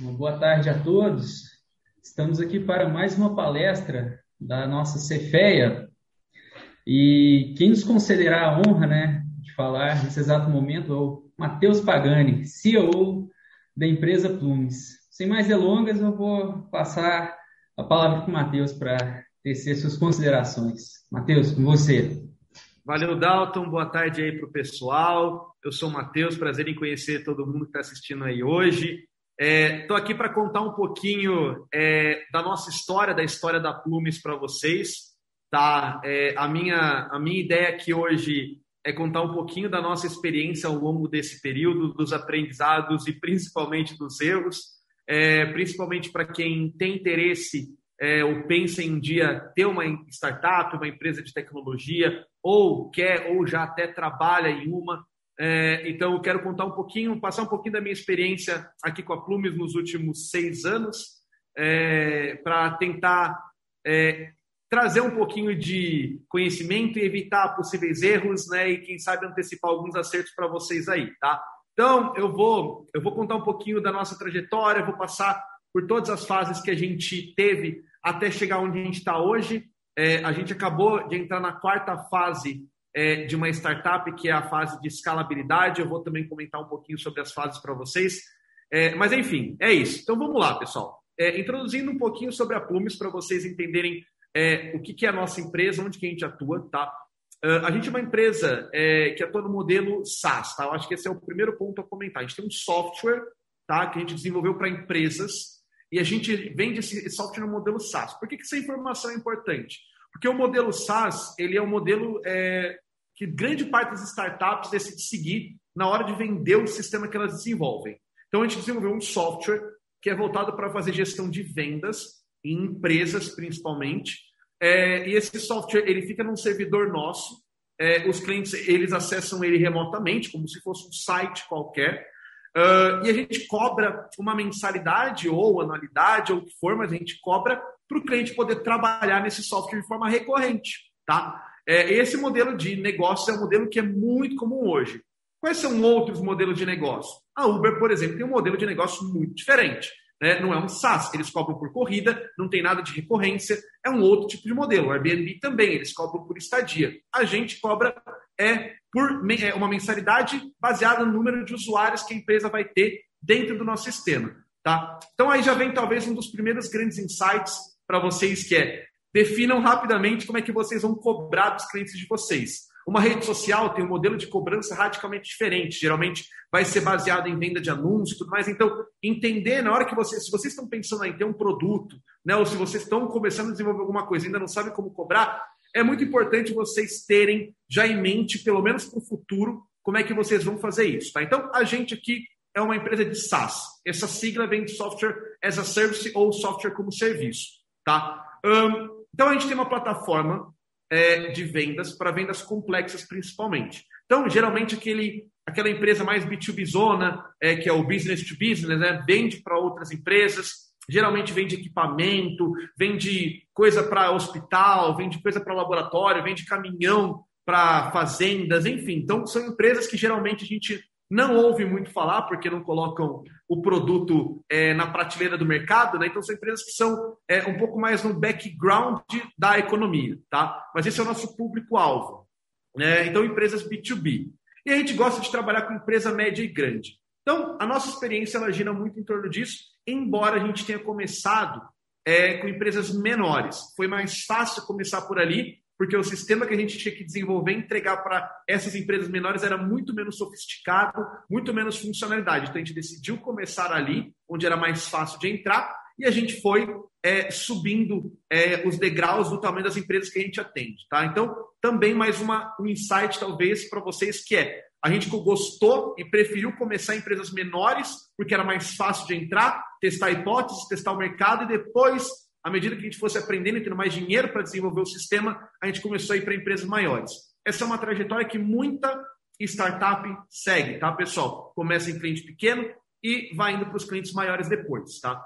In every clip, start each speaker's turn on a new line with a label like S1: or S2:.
S1: Uma boa tarde a todos. Estamos aqui para mais uma palestra da nossa Cefeia. E quem nos concederá a honra né, de falar nesse exato momento é o Matheus Pagani, CEO da empresa Plumes. Sem mais delongas, eu vou passar a palavra para o Matheus para tecer suas considerações. Matheus, com você.
S2: Valeu, Dalton. Boa tarde aí para o pessoal. Eu sou o Matheus, prazer em conhecer todo mundo que está assistindo aí hoje. Estou é, aqui para contar um pouquinho é, da nossa história, da história da Plumes para vocês. Tá? É, a, minha, a minha ideia aqui hoje é contar um pouquinho da nossa experiência ao longo desse período, dos aprendizados e principalmente dos erros, é, principalmente para quem tem interesse é, ou pensa em um dia ter uma startup, uma empresa de tecnologia, ou quer ou já até trabalha em uma. É, então, eu quero contar um pouquinho, passar um pouquinho da minha experiência aqui com a Plumes nos últimos seis anos, é, para tentar é, trazer um pouquinho de conhecimento e evitar possíveis erros, né? E quem sabe antecipar alguns acertos para vocês aí, tá? Então, eu vou, eu vou contar um pouquinho da nossa trajetória, vou passar por todas as fases que a gente teve até chegar onde a gente está hoje. É, a gente acabou de entrar na quarta fase é, de uma startup, que é a fase de escalabilidade. Eu vou também comentar um pouquinho sobre as fases para vocês. É, mas, enfim, é isso. Então, vamos lá, pessoal. É, introduzindo um pouquinho sobre a Plumes para vocês entenderem é, o que, que, é a nossa empresa, onde que a gente atua, tá? Uh, a gente é uma empresa é, que atua no modelo SaaS, tá? Eu acho que esse é o primeiro ponto a comentar. A gente tem um software, tá? Que a gente desenvolveu para empresas e a gente vende esse software no modelo SaaS. Por que, que essa informação é importante? Porque o modelo SaaS ele é um modelo é, que grande parte das startups decide seguir na hora de vender o sistema que elas desenvolvem. Então a gente desenvolveu um software que é voltado para fazer gestão de vendas em empresas principalmente. É, e esse software ele fica num servidor nosso. É, os clientes eles acessam ele remotamente, como se fosse um site qualquer. Uh, e a gente cobra uma mensalidade ou anualidade ou o que for, mas a gente cobra para o cliente poder trabalhar nesse software de forma recorrente. Tá? É, esse modelo de negócio é um modelo que é muito comum hoje. Quais são outros modelos de negócio? A Uber, por exemplo, tem um modelo de negócio muito diferente. Né? Não é um SaaS, eles cobram por corrida, não tem nada de recorrência, é um outro tipo de modelo. O Airbnb também, eles cobram por estadia. A gente cobra é por é uma mensalidade baseada no número de usuários que a empresa vai ter dentro do nosso sistema. Tá? Então aí já vem talvez um dos primeiros grandes insights para vocês que é definam rapidamente como é que vocês vão cobrar dos clientes de vocês. Uma rede social tem um modelo de cobrança radicalmente diferente. Geralmente vai ser baseado em venda de anúncios e tudo mais. Então, entender na hora que vocês, se vocês estão pensando em ter um produto, né, ou se vocês estão começando a desenvolver alguma coisa e ainda não sabem como cobrar, é muito importante vocês terem já em mente, pelo menos para o futuro, como é que vocês vão fazer isso. Tá? Então, a gente aqui é uma empresa de SaaS. Essa sigla vem de Software as a Service ou Software como Serviço. Tá? Um, então, a gente tem uma plataforma é, de vendas para vendas complexas, principalmente. Então, geralmente, aquele, aquela empresa mais B2B zona, é, que é o business to business, né, vende para outras empresas, geralmente vende equipamento, vende coisa para hospital, vende coisa para laboratório, vende caminhão para fazendas, enfim. Então, são empresas que geralmente a gente não ouve muito falar porque não colocam o produto é, na prateleira do mercado, né? Então são empresas que são é, um pouco mais no background da economia, tá? Mas esse é o nosso público-alvo. Né? Então, empresas B2B. E a gente gosta de trabalhar com empresa média e grande. Então, a nossa experiência ela gira muito em torno disso, embora a gente tenha começado é, com empresas menores. Foi mais fácil começar por ali, porque o sistema que a gente tinha que desenvolver, entregar para essas empresas menores era muito menos sofisticado, muito menos funcionalidade. Então a gente decidiu começar ali, onde era mais fácil de entrar, e a gente foi é, subindo é, os degraus do tamanho das empresas que a gente atende. Tá? Então, também mais uma, um insight, talvez, para vocês, que é a gente gostou e preferiu começar em empresas menores, porque era mais fácil de entrar, testar hipóteses, testar o mercado e depois à medida que a gente fosse aprendendo e tendo mais dinheiro para desenvolver o sistema, a gente começou a ir para empresas maiores. Essa é uma trajetória que muita startup segue, tá, pessoal? Começa em cliente pequeno e vai indo para os clientes maiores depois, tá?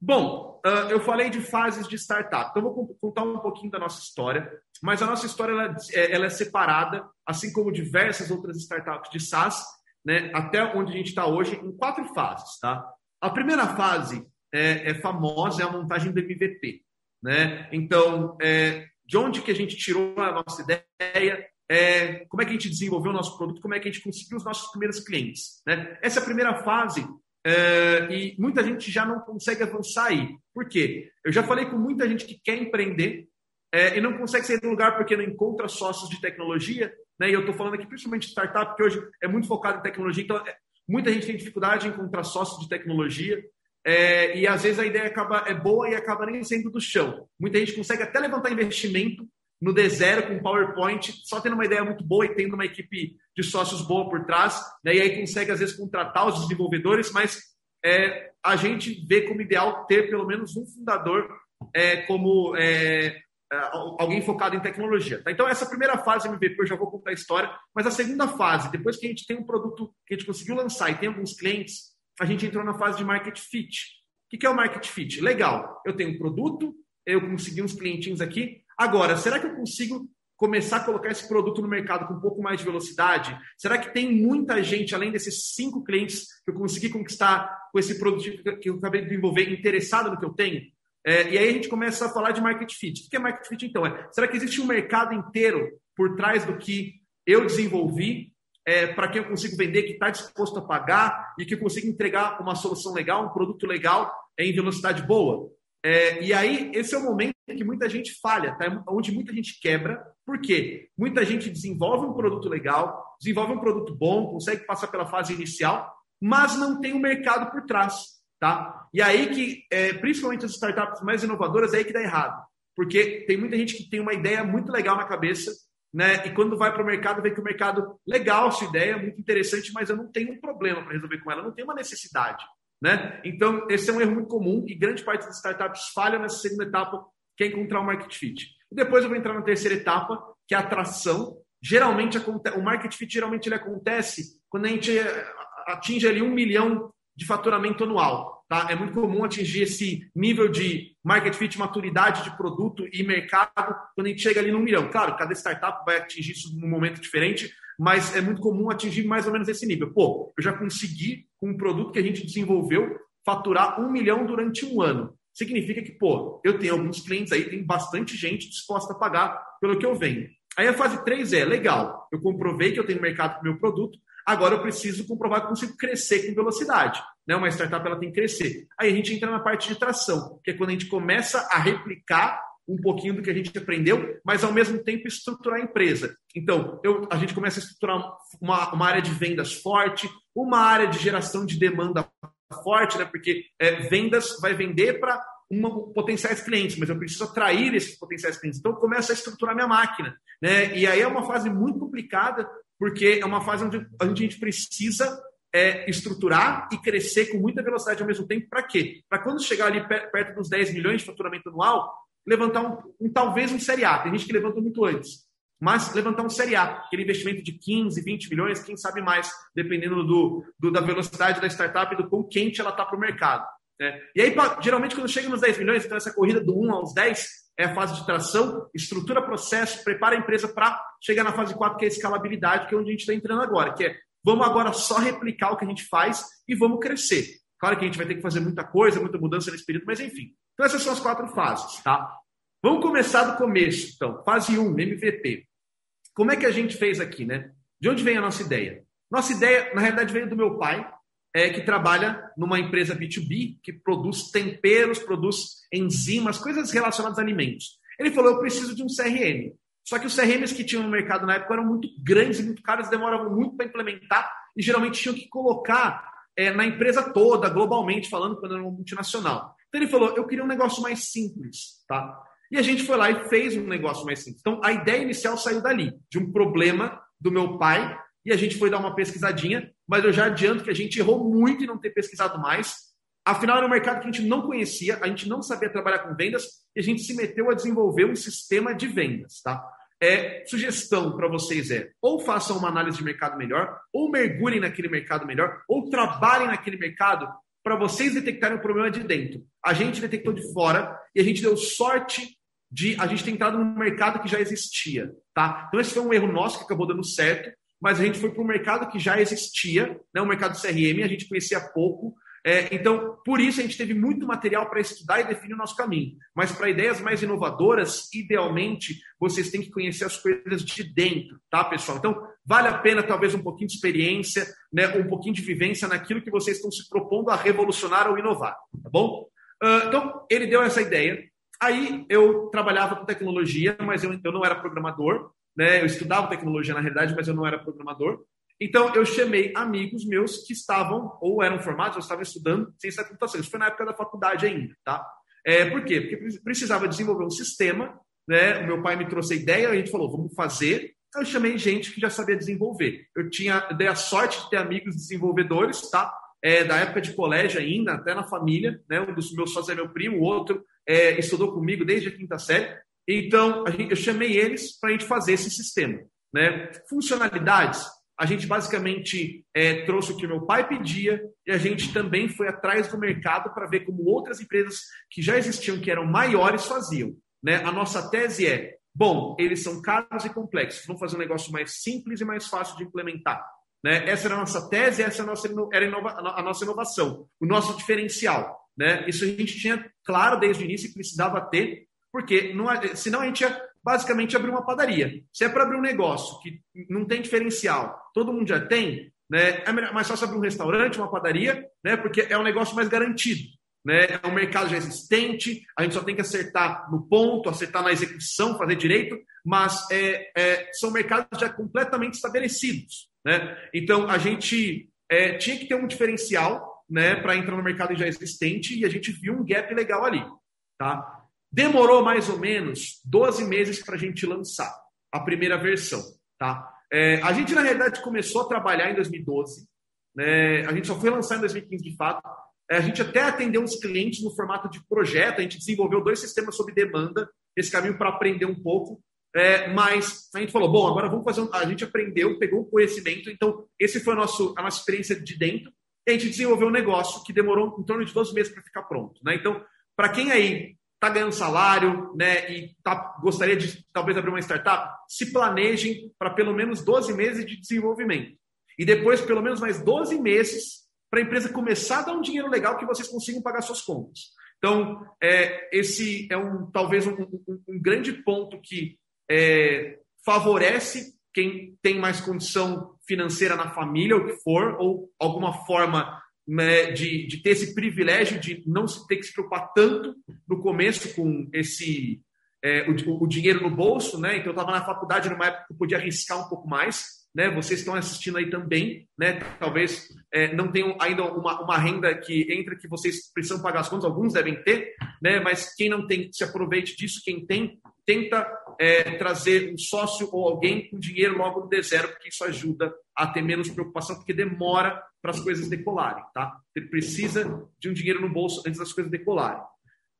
S2: Bom, eu falei de fases de startup, então vou contar um pouquinho da nossa história, mas a nossa história é, ela é separada, assim como diversas outras startups de SaaS, né, até onde a gente está hoje, em quatro fases, tá? A primeira fase é, é famosa, é a montagem do MVP. Né? Então, é, de onde que a gente tirou a nossa ideia? É, como é que a gente desenvolveu o nosso produto? Como é que a gente conseguiu os nossos primeiros clientes? Né? Essa é a primeira fase é, e muita gente já não consegue avançar aí. Por quê? Eu já falei com muita gente que quer empreender é, e não consegue sair do lugar porque não encontra sócios de tecnologia. Né? E eu estou falando aqui principalmente de startup, que hoje é muito focado em tecnologia. Então, é, muita gente tem dificuldade em encontrar sócios de tecnologia. É, e às vezes a ideia acaba, é boa e acaba nem sendo do chão. Muita gente consegue até levantar investimento no D0 com PowerPoint, só tendo uma ideia muito boa e tendo uma equipe de sócios boa por trás, né? e aí consegue às vezes contratar os desenvolvedores, mas é, a gente vê como ideal ter pelo menos um fundador é, como é alguém focado em tecnologia. Tá? Então, essa primeira fase MVP, eu já vou contar a história, mas a segunda fase, depois que a gente tem um produto que a gente conseguiu lançar e tem alguns clientes, a gente entrou na fase de market fit. O que é o market fit? Legal, eu tenho um produto, eu consegui uns clientinhos aqui. Agora, será que eu consigo começar a colocar esse produto no mercado com um pouco mais de velocidade? Será que tem muita gente, além desses cinco clientes que eu consegui conquistar com esse produto que eu acabei de desenvolver, interessado no que eu tenho? É, e aí a gente começa a falar de market fit. O que é market fit, então? É, será que existe um mercado inteiro por trás do que eu desenvolvi é, para quem eu consigo vender, que está disposto a pagar e que eu consigo entregar uma solução legal, um produto legal em velocidade boa. É, e aí, esse é o momento que muita gente falha, tá? onde muita gente quebra. Por quê? Muita gente desenvolve um produto legal, desenvolve um produto bom, consegue passar pela fase inicial, mas não tem o um mercado por trás. Tá? E aí que, é, principalmente as startups mais inovadoras, é aí que dá errado. Porque tem muita gente que tem uma ideia muito legal na cabeça, né? E quando vai para o mercado, vê que o mercado, legal sua ideia, muito interessante, mas eu não tenho um problema para resolver com ela, não tenho uma necessidade. Né? Então, esse é um erro muito comum e grande parte das startups falha nessa segunda etapa, que é encontrar o market fit. E depois eu vou entrar na terceira etapa, que é a atração. Geralmente, o market fit geralmente ele acontece quando a gente eh, atinge ali um milhão de faturamento anual. Tá? É muito comum atingir esse nível de market fit, maturidade de produto e mercado quando a gente chega ali no milhão. Claro, cada startup vai atingir isso num momento diferente, mas é muito comum atingir mais ou menos esse nível. Pô, eu já consegui, com um produto que a gente desenvolveu, faturar um milhão durante um ano. Significa que, pô, eu tenho alguns clientes aí, tem bastante gente disposta a pagar pelo que eu vendo. Aí a fase 3 é, legal, eu comprovei que eu tenho mercado para o meu produto, agora eu preciso comprovar que consigo crescer com velocidade né? Uma startup ela tem que crescer. Aí a gente entra na parte de tração, que é quando a gente começa a replicar um pouquinho do que a gente aprendeu, mas ao mesmo tempo estruturar a empresa. Então, eu, a gente começa a estruturar uma, uma área de vendas forte, uma área de geração de demanda forte, né? Porque é, vendas vai vender para potenciais clientes, mas eu preciso atrair esses potenciais clientes. Então, eu começo a estruturar minha máquina, né? E aí é uma fase muito complicada, porque é uma fase onde a gente precisa é, estruturar e crescer com muita velocidade ao mesmo tempo. Para quê? Para quando chegar ali perto dos 10 milhões de faturamento anual, levantar um, um, talvez um série A. Tem gente que levanta muito antes. Mas levantar um série A, aquele investimento de 15, 20 milhões, quem sabe mais, dependendo do, do da velocidade da startup e do quão quente ela está para o mercado. Né? E aí, geralmente, quando chega nos 10 milhões, então essa corrida do 1 aos 10 é a fase de tração, estrutura processo, prepara a empresa para chegar na fase 4, que é a escalabilidade, que é onde a gente está entrando agora, que é Vamos agora só replicar o que a gente faz e vamos crescer. Claro que a gente vai ter que fazer muita coisa, muita mudança nesse período, mas enfim. Então essas são as quatro fases, tá? Vamos começar do começo, então. Fase 1, MVP. Como é que a gente fez aqui, né? De onde vem a nossa ideia? Nossa ideia, na realidade, veio do meu pai, é, que trabalha numa empresa B2B, que produz temperos, produz enzimas, coisas relacionadas a alimentos. Ele falou: eu preciso de um CRM. Só que os CRMs que tinham no mercado na época eram muito grandes e muito caros, demoravam muito para implementar e geralmente tinham que colocar é, na empresa toda, globalmente falando, quando era uma multinacional. Então ele falou: eu queria um negócio mais simples, tá? E a gente foi lá e fez um negócio mais simples. Então a ideia inicial saiu dali, de um problema do meu pai, e a gente foi dar uma pesquisadinha, mas eu já adianto que a gente errou muito em não ter pesquisado mais. Afinal, era um mercado que a gente não conhecia, a gente não sabia trabalhar com vendas, e a gente se meteu a desenvolver um sistema de vendas, tá? É, sugestão para vocês é ou façam uma análise de mercado melhor, ou mergulhem naquele mercado melhor, ou trabalhem naquele mercado para vocês detectarem o problema de dentro. A gente detectou de fora e a gente deu sorte de a gente ter entrado num mercado que já existia, tá? Então esse foi um erro nosso que acabou dando certo, mas a gente foi para um mercado que já existia, né? O mercado CRM a gente conhecia pouco É, então, por isso a gente teve muito material para estudar e definir o nosso caminho. Mas para ideias mais inovadoras, idealmente, vocês têm que conhecer as coisas de dentro, tá, pessoal? Então, vale a pena talvez um pouquinho de experiência, né, um pouquinho de vivência naquilo que vocês estão se propondo a revolucionar ou inovar, tá bom? Uh, então, ele deu essa ideia. Aí eu trabalhava com tecnologia, mas eu, eu não era programador, né? Eu estudava tecnologia na realidade, mas eu não era programador. Então, eu chamei amigos meus que estavam, ou eram formados, ou estavam estudando ciência da computação. Isso foi na época da faculdade ainda, tá? É, por quê? Porque precisava desenvolver um sistema, né? O meu pai me trouxe a ideia, a gente falou, vamos fazer. Eu chamei gente que já sabia desenvolver. Eu tinha, eu dei a sorte de ter amigos desenvolvedores, tá? É, da época de colégio ainda, até na família, né? Um dos meus sócios é meu primo, o outro é, estudou comigo desde a quinta série. Então, gente, eu chamei eles para a gente fazer esse sistema. Né? Funcionalidades, a gente basicamente é, trouxe o que meu pai pedia e a gente também foi atrás do mercado para ver como outras empresas que já existiam, que eram maiores, faziam. Né? A nossa tese é: bom, eles são caros e complexos, vamos fazer um negócio mais simples e mais fácil de implementar. Né? Essa era a nossa tese, essa era a nossa, era a nossa inovação, o nosso diferencial. Né? Isso a gente tinha claro desde o início que precisava ter, porque não, senão a gente ia basicamente abrir uma padaria. Se é para abrir um negócio que não tem diferencial, todo mundo já tem, né? É mais fácil abrir um restaurante, uma padaria, né? Porque é um negócio mais garantido. Né? É um mercado já existente, a gente só tem que acertar no ponto, acertar na execução, fazer direito, mas é, é, são mercados já completamente estabelecidos. Né? Então a gente é, tinha que ter um diferencial né, para entrar no mercado já existente e a gente viu um gap legal ali. Tá? Demorou mais ou menos 12 meses para a gente lançar a primeira versão. Tá? É, a gente, na realidade, começou a trabalhar em 2012. Né? A gente só foi lançar em 2015 de fato. É, a gente até atendeu uns clientes no formato de projeto. A gente desenvolveu dois sistemas sob demanda, esse caminho para aprender um pouco. É, mas a gente falou, bom, agora vamos fazer. Um... A gente aprendeu, pegou o conhecimento. Então, esse foi a, nosso, a nossa experiência de dentro. E a gente desenvolveu um negócio que demorou em torno de 12 meses para ficar pronto. Né? Então, para quem aí está ganhando salário, né, e tá, gostaria de talvez abrir uma startup, se planejem para pelo menos 12 meses de desenvolvimento. E depois, pelo menos mais 12 meses para a empresa começar a dar um dinheiro legal que vocês consigam pagar suas contas. Então, é, esse é um talvez um, um, um grande ponto que é, favorece quem tem mais condição financeira na família, o que for, ou alguma forma né, de, de ter esse privilégio de não ter que se preocupar tanto no começo com esse é, o, o, dinheiro no bolso, né? Então eu estava na faculdade numa época que eu podia arriscar um pouco mais, né? Vocês estão assistindo aí também, né? Talvez é, não tenham ainda uma, uma renda que entra que vocês precisam pagar as contas, alguns devem ter, né? Mas quem não tem, se aproveite disso. Quem tem, tenta é, trazer um sócio ou alguém com dinheiro logo no D0, porque isso ajuda a ter menos preocupação, porque demora para as coisas decolarem, tá? Ele precisa de um dinheiro no bolso antes das coisas decolarem.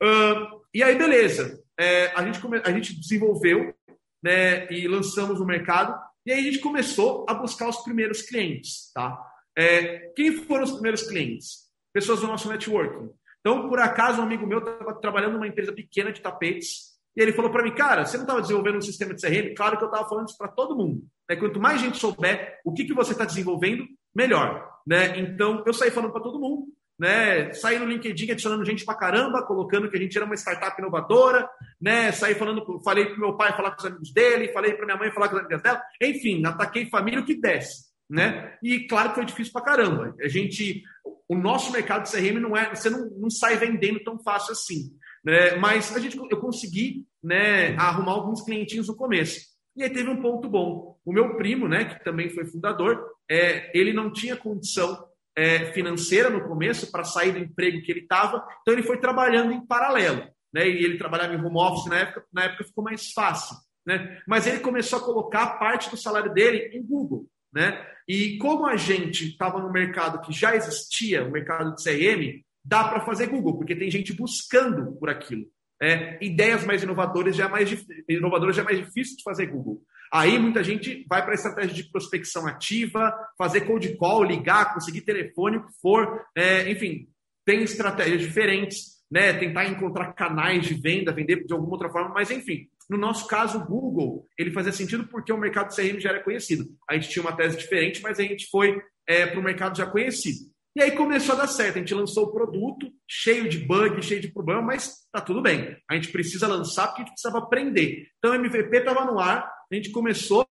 S2: Uh, e aí, beleza. É, a, gente come... a gente desenvolveu né, e lançamos no mercado, e aí a gente começou a buscar os primeiros clientes, tá? É, quem foram os primeiros clientes? Pessoas do nosso networking. Então, por acaso, um amigo meu estava trabalhando numa empresa pequena de tapetes, e ele falou para mim, cara, você não estava desenvolvendo um sistema de CRM? Claro que eu estava falando isso para todo mundo. Né? Quanto mais gente souber o que, que você está desenvolvendo, melhor. Né? Então, eu saí falando para todo mundo, né? saí no LinkedIn adicionando gente para caramba, colocando que a gente era uma startup inovadora, né? saí falando, falei para meu pai falar com os amigos dele, falei para minha mãe falar com as amigas dela, enfim, ataquei família o que desce. Né? E claro que foi difícil para caramba. A gente, o nosso mercado de CRM não é, você não, não sai vendendo tão fácil assim. Né? Mas a gente, eu consegui né, arrumar alguns clientinhos no começo. E aí teve um ponto bom. O meu primo, né, que também foi fundador, é, ele não tinha condição é, financeira no começo para sair do emprego que ele estava, então ele foi trabalhando em paralelo. Né, e ele trabalhava em home office na época, na época ficou mais fácil. Né? Mas ele começou a colocar parte do salário dele em Google. Né? E como a gente estava no mercado que já existia, o mercado de CRM, dá para fazer Google, porque tem gente buscando por aquilo. É, ideias mais inovadoras já é mais, inovadoras já é mais difícil de fazer Google. Aí muita gente vai para a estratégia de prospecção ativa, fazer cold call, ligar, conseguir telefone, o que for. É, enfim, tem estratégias diferentes, né? tentar encontrar canais de venda, vender de alguma outra forma, mas enfim. No nosso caso, o Google, ele fazia sentido porque o mercado CRM já era conhecido. A gente tinha uma tese diferente, mas a gente foi é, para o mercado já conhecido. E aí começou a dar certo. A gente lançou o produto, cheio de bug, cheio de problema, mas tá tudo bem. A gente precisa lançar porque a gente precisava aprender. Então o MVP estava no ar, a gente começou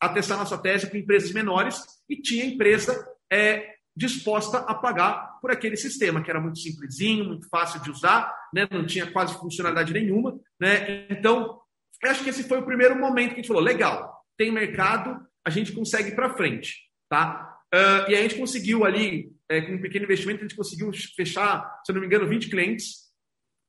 S2: a testar nossa tese com empresas menores e tinha empresa é, disposta a pagar por aquele sistema, que era muito simplesinho, muito fácil de usar, né? não tinha quase funcionalidade nenhuma. Né? Então, eu acho que esse foi o primeiro momento que a gente falou: legal, tem mercado, a gente consegue ir para frente. Tá? Uh, e a gente conseguiu ali, é, com um pequeno investimento, a gente conseguiu fechar, se eu não me engano, 20 clientes.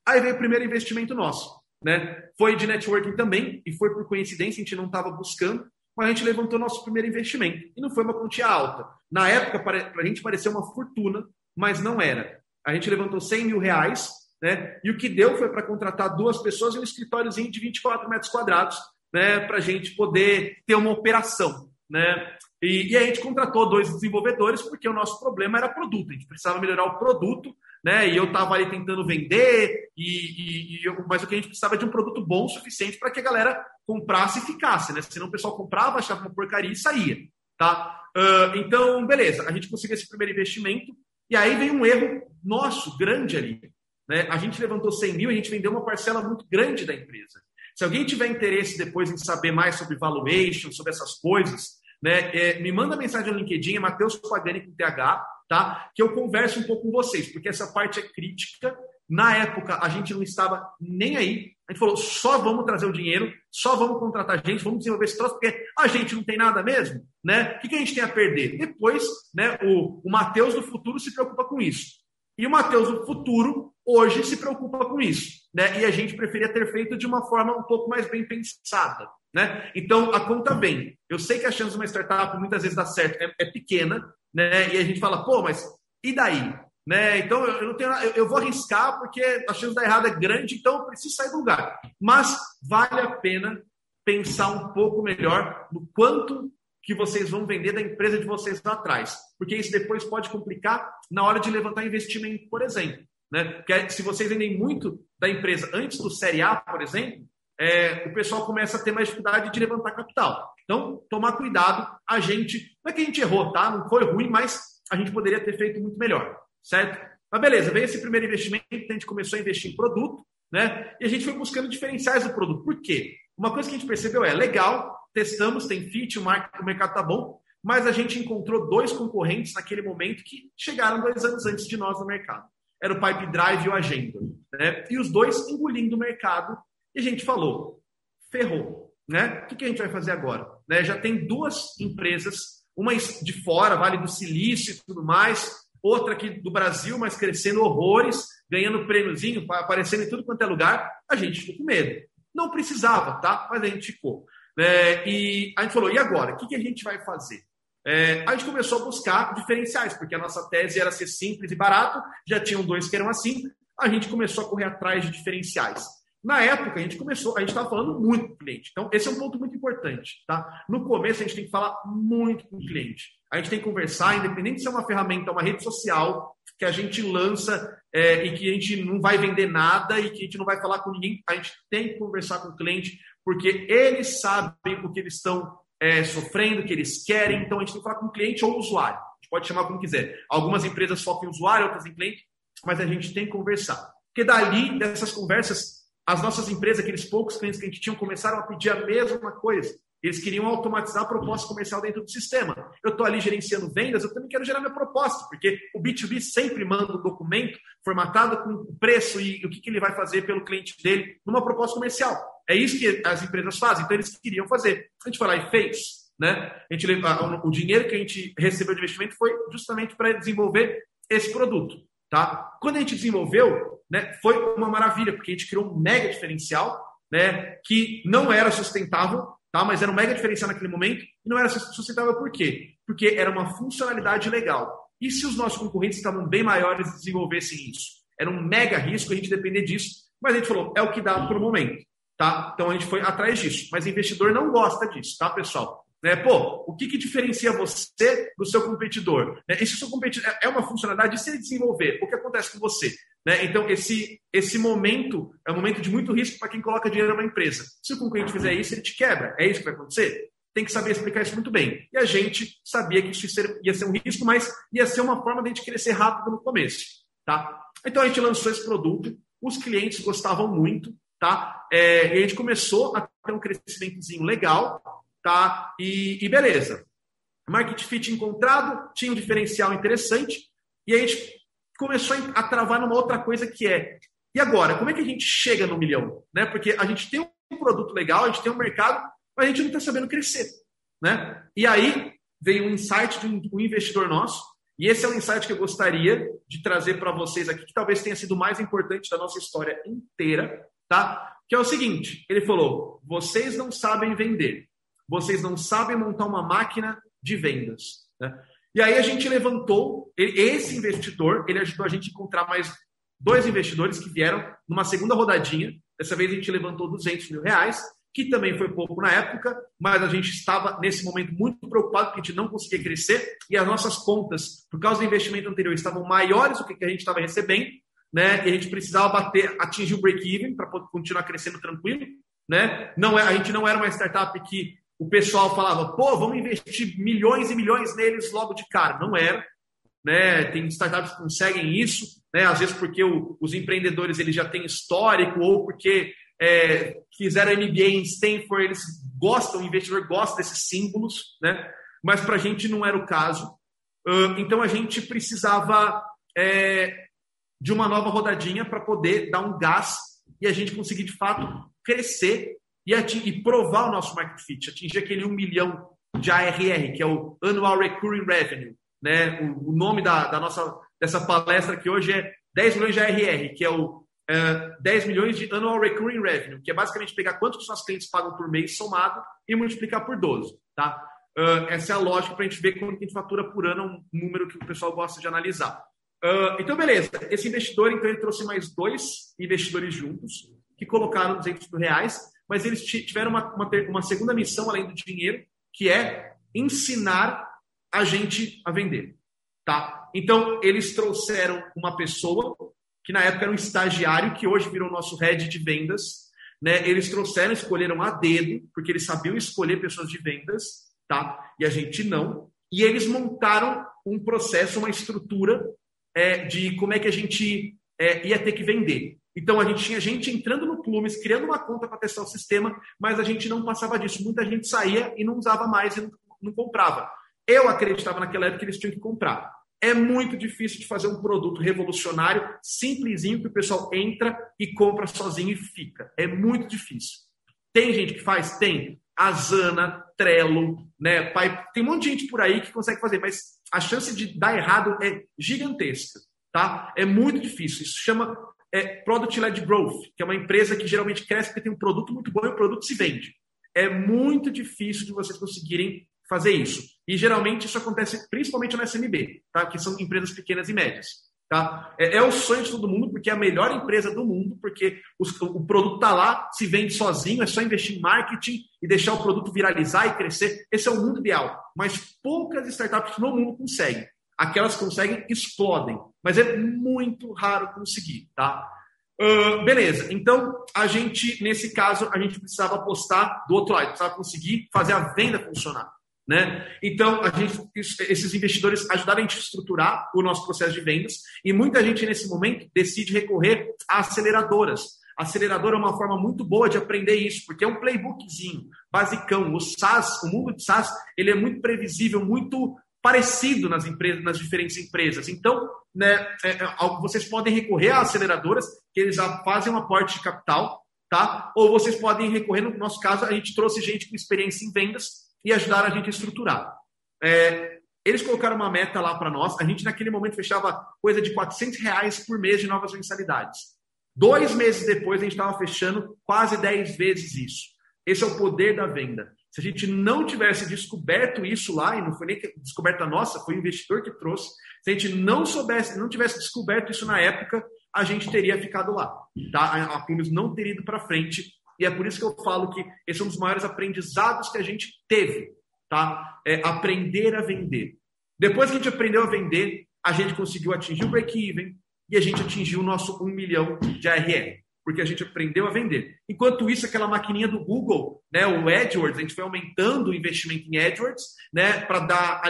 S2: Aí veio o primeiro investimento nosso. Né? Foi de networking também, e foi por coincidência, a gente não estava buscando, mas a gente levantou nosso primeiro investimento. E não foi uma quantia alta. Na época, para a gente pareceu uma fortuna, mas não era. A gente levantou 100 mil reais, né? e o que deu foi para contratar duas pessoas e um escritóriozinho de 24 metros quadrados, né? para a gente poder ter uma operação. Né? E, e, a gente contratou dois desenvolvedores porque o nosso problema era produto, a gente precisava melhorar o produto, né? E eu estava ali tentando vender, e, e, e eu, mas o que a gente precisava de um produto bom o suficiente para que a galera comprasse e ficasse, né? Senão o pessoal comprava, achava uma porcaria e saía, tá? Uh, então, beleza, a gente conseguiu esse primeiro investimento, e aí veio um erro nosso, grande ali. Né? A gente levantou 100 mil e a gente vendeu uma parcela muito grande da empresa. Se alguém tiver interesse depois em saber mais sobre valuation, sobre essas coisas, né, é, me manda mensagem no LinkedIn, é Matheus Pagani com TH, tá? Que eu converse um pouco com vocês, porque essa parte é crítica. Na época, a gente não estava nem aí. A gente falou, só vamos trazer o dinheiro, só vamos contratar gente, vamos desenvolver esse troço, porque a gente não tem nada mesmo, né? O que, que a gente tem a perder? Depois, né, o, o Matheus do futuro se preocupa com isso. E o Matheus do futuro hoje se preocupa com isso. Né? E a gente preferia ter feito de uma forma um pouco mais bem pensada. Né? Então, a conta vem. Eu sei que a chance de uma startup muitas vezes dar certo é, é pequena, né? e a gente fala, pô, mas e daí? Né? Então, eu, não tenho, eu, eu vou arriscar porque a chance de dar errado é grande, então eu preciso sair do lugar. Mas vale a pena pensar um pouco melhor no quanto que vocês vão vender da empresa de vocês lá atrás. Porque isso depois pode complicar na hora de levantar investimento, por exemplo. Né? Porque se vocês vendem muito da empresa antes do Série A, por exemplo, é, o pessoal começa a ter mais dificuldade de levantar capital. Então, tomar cuidado, a gente. Não é que a gente errou, tá? Não foi ruim, mas a gente poderia ter feito muito melhor, certo? Mas beleza, veio esse primeiro investimento, a gente começou a investir em produto, né? E a gente foi buscando diferenciais do produto. Por quê? Uma coisa que a gente percebeu é legal, testamos, tem fit, o mercado tá bom, mas a gente encontrou dois concorrentes naquele momento que chegaram dois anos antes de nós no mercado. Era o Pipe Drive e o Agenda. Né? E os dois engolindo o mercado. E a gente falou, ferrou. Né? O que, a gente vai fazer agora? Né? Já tem duas empresas, uma de fora, Vale do Silício e tudo mais, outra aqui do Brasil, mas crescendo horrores, ganhando prêmiozinho, aparecendo em tudo quanto é lugar. A gente ficou com medo. Não precisava, tá? Mas a gente ficou. É, e a gente falou, e agora? O que a gente vai fazer? É, a gente começou a buscar diferenciais, porque a nossa tese era ser simples e barato, já tinham dois que eram assim, a gente começou a correr atrás de diferenciais. Na época, a gente começou, a gente estava falando muito com o cliente. Então, esse é um ponto muito importante. Tá? No começo, a gente tem que falar muito com o cliente. A gente tem que conversar, independente se é uma ferramenta, uma rede social, que a gente lança é, e que a gente não vai vender nada e que a gente não vai falar com ninguém, a gente tem que conversar com o cliente, porque eles sabem o que eles estão é, sofrendo, que eles querem. Então, a gente tem que falar com o cliente ou o usuário. A gente pode chamar como quiser. Algumas empresas focam em usuário, outras em cliente, mas a gente tem que conversar. Porque dali, dessas conversas, as nossas empresas, aqueles poucos clientes que a gente tinha, começaram a pedir a mesma coisa. Eles queriam automatizar a proposta comercial dentro do sistema. Eu estou ali gerenciando vendas, eu também quero gerar minha proposta, porque o B2B sempre manda um documento formatado com o preço e o que, que ele vai fazer pelo cliente dele numa proposta comercial. É isso que as empresas fazem, então eles queriam fazer. A gente foi lá e fez. Né? A gente, o dinheiro que a gente recebeu de investimento foi justamente para desenvolver esse produto. Tá? Quando a gente desenvolveu, né, foi uma maravilha, porque a gente criou um mega diferencial né, que não era sustentável tá? mas era um mega diferencial naquele momento e não era sustentável por quê? Porque era uma funcionalidade legal. E se os nossos concorrentes estavam bem maiores e desenvolvessem isso? Era um mega risco a gente depender disso, mas a gente falou, é o que dá para o momento. Tá? Então a gente foi atrás disso. Mas investidor não gosta disso, tá, pessoal? Né? Pô, o que, que diferencia você do seu competidor? Né? E se o seu competidor é uma funcionalidade, se ele desenvolver, o que acontece com você? Né? Então, esse, esse momento é um momento de muito risco para quem coloca dinheiro numa empresa. Se o concorrente fizer isso, ele te quebra. É isso que vai acontecer? tem que saber explicar isso muito bem. E a gente sabia que isso ia ser um risco, mas ia ser uma forma de a gente crescer rápido no começo. Tá? Então a gente lançou esse produto, os clientes gostavam muito, tá? É, e a gente começou a ter um crescimentozinho legal, tá? E, e beleza. Market fit encontrado, tinha um diferencial interessante, e a gente começou a travar numa outra coisa que é, e agora, como é que a gente chega no milhão? Né? Porque a gente tem um produto legal, a gente tem um mercado, mas a gente não está sabendo crescer. Né? E aí veio um insight de um investidor nosso, e esse é um insight que eu gostaria de trazer para vocês aqui, que talvez tenha sido o mais importante da nossa história inteira, tá? Que é o seguinte: ele falou, vocês não sabem vender, vocês não sabem montar uma máquina de vendas. Né? E aí a gente levantou, esse investidor, ele ajudou a gente a encontrar mais dois investidores que vieram numa segunda rodadinha. Dessa vez a gente levantou 200 mil reais que também foi pouco na época, mas a gente estava nesse momento muito preocupado porque a gente não conseguia crescer e as nossas contas, por causa do investimento anterior, estavam maiores do que a gente estava recebendo, né? E a gente precisava bater, atingir o break-even para continuar crescendo tranquilo, né? Não é, a gente não era uma startup que o pessoal falava, pô, vamos investir milhões e milhões neles logo de cara. Não era, né? Tem startups que conseguem isso, né? Às vezes porque o, os empreendedores eles já têm histórico ou porque é, fizeram MBA em Stanford, eles gostam, o investidor gosta desses símbolos, né? mas para a gente não era o caso. Então a gente precisava é, de uma nova rodadinha para poder dar um gás e a gente conseguir de fato crescer e, e provar o nosso market fit, atingir aquele 1 milhão de ARR, que é o Annual Recurring Revenue. Né? O, o nome da, da, nossa dessa palestra aqui hoje é 10 milhões de ARR, que é o 10 é, milhões de annual recurring revenue, que é basicamente pegar quanto os nossos clientes pagam por mês somado e multiplicar por 12, tá? Uh, essa é a lógica para a gente ver quanto a gente fatura por ano, um número que o pessoal gosta de analisar. Uh, então, beleza. Esse investidor, então, ele trouxe mais dois investidores juntos, que colocaram 200 mil reais, mas eles tiveram uma, uma, uma segunda missão, além do dinheiro, que é ensinar a gente a vender, tá? Então, eles trouxeram uma pessoa que na época era um estagiário, que hoje virou nosso head de vendas. Né? Eles trouxeram, escolheram a dedo, porque eles sabiam escolher pessoas de vendas, tá? E a gente não. E eles montaram um processo, uma estrutura é, de como é que a gente é, ia ter que vender. Então a gente tinha gente entrando no Plumes, criando uma conta para testar o sistema, mas a gente não passava disso. Muita gente saía e não usava mais e não, não comprava. Eu acreditava naquela época que eles tinham que comprar. É muito difícil de fazer um produto revolucionário, simplesinho, que o pessoal entra e compra sozinho e fica. É muito difícil. Tem gente que faz? Tem. Asana, Trello, né? Tem um monte de gente por aí que consegue fazer, mas a chance de dar errado é gigantesca, tá? É muito difícil. Isso chama é, Product Led Growth, que é uma empresa que geralmente cresce porque tem um produto muito bom e o produto se vende. É muito difícil de vocês conseguirem fazer isso. E geralmente isso acontece principalmente no SMB, tá? que são empresas pequenas e médias. Tá? É, é, o sonho de todo mundo, porque é a melhor empresa do mundo, porque os, o produto está lá, se vende sozinho, é só investir em marketing e deixar o produto viralizar e crescer. Esse é o mundo ideal. Mas poucas startups no mundo conseguem. Aquelas que conseguem explodem. Mas é muito raro conseguir. Tá? Uh, beleza, então a gente, nesse caso, a gente precisava apostar do outro lado, precisava conseguir fazer a venda funcionar. Né? Então, a gente, esses investidores ajudaram a gente a estruturar o nosso processo de vendas e muita gente nesse momento decide recorrer a aceleradoras. A aceleradora é uma forma muito boa de aprender isso, porque é um playbookzinho, basicão. O SaaS, o mundo de SaaS, ele é muito previsível, muito parecido nas empresas, nas diferentes empresas. Então, né, é, é vocês podem recorrer a aceleradoras que eles fazem um aporte de capital, tá? Ou vocês podem recorrer, no nosso caso, a gente trouxe gente com experiência em vendas e ajudaram a gente a estruturar. É, eles colocaram uma meta lá para nós. A gente, naquele momento, fechava coisa de 400 reais por mês de novas mensalidades. Dois meses depois, a gente estava fechando quase 10 vezes isso. Esse é o poder da venda. Se a gente não tivesse descoberto isso lá, e não foi nem descoberta nossa, foi o investidor que trouxe, se a gente não soubesse, não tivesse descoberto isso na época, a gente teria ficado lá. Tá? A Plumes não teria ido para frente e é por isso que eu falo que esse é um dos maiores aprendizados que a gente teve, tá? É aprender a vender. Depois que a gente aprendeu a vender, a gente conseguiu atingir o break-even e a gente atingiu o nosso 1 milhão de ARR. porque a gente aprendeu a vender. Enquanto isso, aquela maquininha do Google, né, o AdWords, a gente foi aumentando o investimento em AdWords, né, para dar,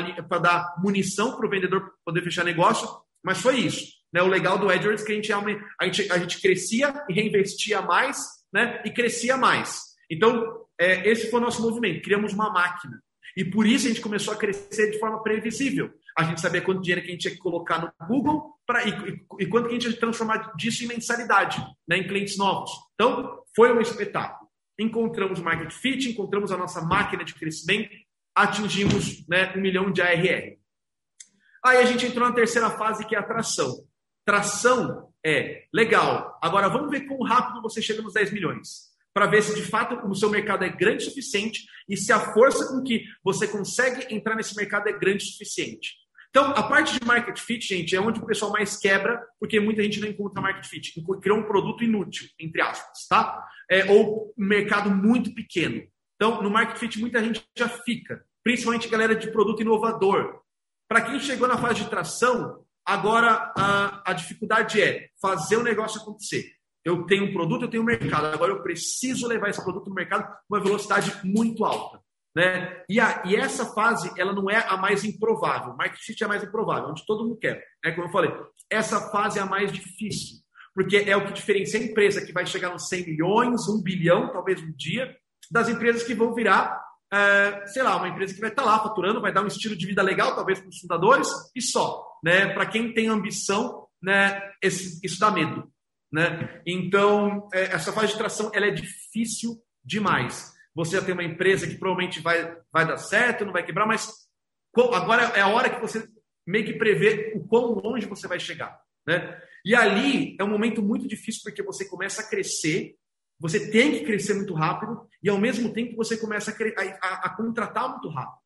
S2: dar munição para o vendedor poder fechar negócio, mas foi isso. Né, o legal do AdWords é que a gente, a gente, a gente crescia e reinvestia mais, né, e crescia mais. Então, é, esse foi o nosso movimento. Criamos uma máquina. E por isso a gente começou a crescer de forma previsível. A gente sabia quanto dinheiro que a gente tinha que colocar no Google pra, e, e, e quanto que a gente ia transformar disso em mensalidade, né, em clientes novos. Então, foi um espetáculo. Encontramos o Market Fit, encontramos a nossa máquina de crescimento, atingimos né, um milhão de ARR. Aí a gente entrou na terceira fase, que é a tração. Tração é legal. Agora vamos ver quão rápido você chega nos 10 milhões para ver se de fato o seu mercado é grande o suficiente e se a força com que você consegue entrar nesse mercado é grande o suficiente. Então, a parte de market fit, gente, é onde o pessoal mais quebra, porque muita gente não encontra market fit. Criou um produto inútil, entre aspas, tá? É, ou um mercado muito pequeno. Então, no market fit, muita gente já fica, principalmente galera de produto inovador. Para quem chegou na fase de tração, agora a, a dificuldade é fazer o negócio acontecer. Eu tenho um produto, eu tenho um mercado. Agora eu preciso levar esse produto no mercado com uma velocidade muito alta. Né? E, a, e essa fase, ela não é a mais improvável. Market fit é a mais improvável, onde todo mundo quer. É como eu falei, essa fase é a mais difícil. Porque é o que diferencia a empresa que vai chegar nos 100 milhões, 1 bilhão, talvez um dia, das empresas que vão virar, é, sei lá, uma empresa que vai estar lá faturando, vai dar um estilo de vida legal, talvez para os fundadores, e só. Né? Para quem tem ambição, né, esse, isso dá medo. Né? Então, é, essa fase de tração ela é difícil demais. Você já tem uma empresa que provavelmente vai, vai dar certo, não vai quebrar, mas agora é a hora que você meio que prevê o quão longe você vai chegar. Né? E ali é um momento muito difícil porque você começa a crescer, você tem que crescer muito rápido e ao mesmo tempo você começa a, a, a contratar muito rápido.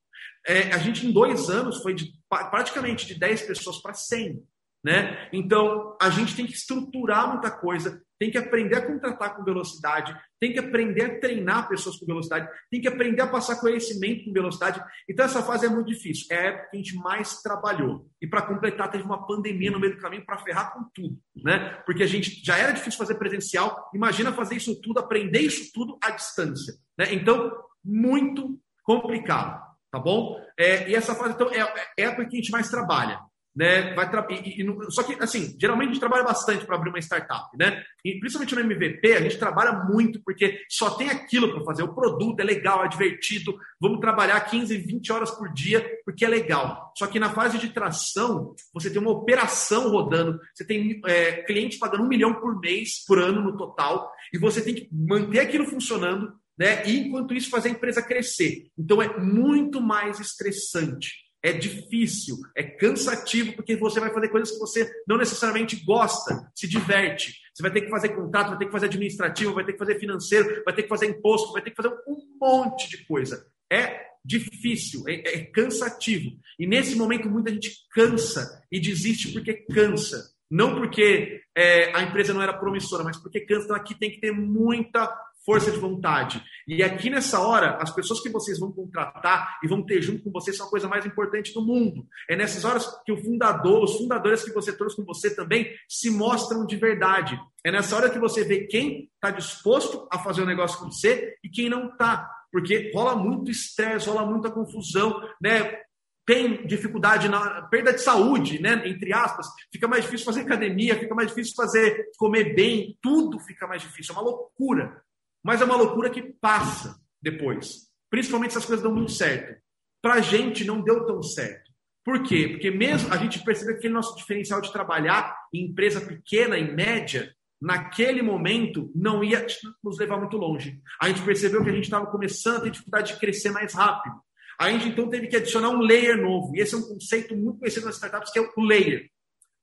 S2: É, a gente em dois anos foi de, praticamente de 10 pessoas para 100. Né? Então, a gente tem que estruturar muita coisa, tem que aprender a contratar com velocidade, tem que aprender a treinar pessoas com velocidade, tem que aprender a passar conhecimento com velocidade. Então, essa fase é muito difícil. É a época que a gente mais trabalhou. E para completar, teve uma pandemia no meio do caminho para ferrar com tudo. Né? Porque a gente já era difícil fazer presencial, imagina fazer isso tudo, aprender isso tudo à distância. Né? Então, muito complicado. Tá bom? É, e essa fase, então, é, é a época que a gente mais trabalha né? Vai e, e, só que, assim, geralmente a gente trabalha bastante para abrir uma startup, né? E principalmente no MVP, a gente trabalha muito porque só tem aquilo para fazer. O produto é legal, é divertido, vamos trabalhar 15, 20 horas por dia porque é legal. Só que na fase de tração, você tem uma operação rodando, você tem é, clientes pagando um milhão por mês, por ano no total, e você tem que manter aquilo funcionando, né? E enquanto isso, fazer a empresa crescer. Então é muito mais estressante é difícil, é cansativo, porque você vai fazer coisas que você não necessariamente gosta, se diverte. Você vai ter que fazer contrato, vai ter que fazer administrativo, vai ter que fazer financeiro, vai ter que fazer imposto, vai ter que fazer um monte de coisa. É difícil, é, é cansativo. E nesse momento muita gente cansa e desiste porque cansa. Não porque é, a empresa não era promissora, mas porque cansa. Então aqui tem que ter muita força de vontade. E aqui nessa hora, as pessoas que vocês vão contratar e vão ter junto com vocês são a coisa mais importante do mundo. É nessas horas que o fundador, os fundadores que você trouxe com você também se mostram de verdade. É nessa hora que você vê quem está disposto a fazer o negócio com você e quem não está. Porque rola muito estresse, rola muita confusão, né? tem dificuldade na perda de saúde, né? Entre aspas, fica mais difícil fazer academia, fica mais difícil fazer comer bem, tudo fica mais difícil, é uma loucura. Mas é uma loucura que passa depois. Principalmente se as coisas dão muito certo. Para a gente não deu tão certo. Por quê? Porque mesmo a gente percebeu que aquele nosso diferencial de trabalhar em empresa pequena e média, naquele momento, não ia nos levar muito longe. A gente percebeu que a gente estava começando a ter dificuldade de crescer mais rápido. A gente então teve que adicionar um layer novo. E esse é um conceito muito conhecido nas startups, que é o layer.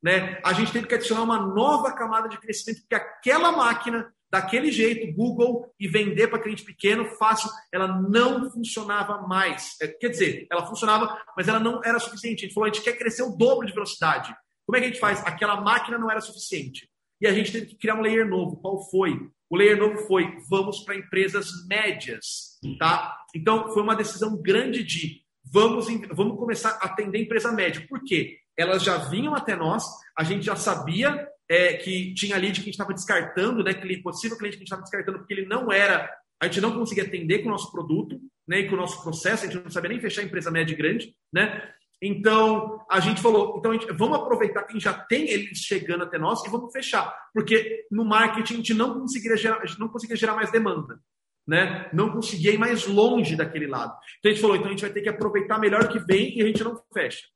S2: Né? A gente teve que adicionar uma nova camada de crescimento, porque aquela máquina daquele jeito, Google e vender para cliente pequeno, fácil, ela não funcionava mais. É, quer dizer, ela funcionava, mas ela não era suficiente. A gente falou, a gente quer crescer o dobro de velocidade. Como é que a gente faz? Aquela máquina não era suficiente. E a gente teve que criar um layer novo. Qual foi? O layer novo foi: vamos para empresas médias, tá? Então foi uma decisão grande de vamos, vamos começar a atender empresa média. Por quê? Elas já vinham até nós, a gente já sabia é, que tinha lead que a gente estava descartando, né? Possível cliente que a gente estava descartando porque ele não era, a gente não conseguia atender com o nosso produto, né? E com o nosso processo, a gente não sabia nem fechar a empresa média e grande, né? Então, a gente falou, então gente, vamos aproveitar quem já tem eles chegando até nós e vamos fechar. Porque no marketing a gente não conseguiria gerar, não conseguia gerar mais demanda. Né? Não conseguia ir mais longe daquele lado. Então a gente falou, então a gente vai ter que aproveitar melhor o que vem e a gente não fecha.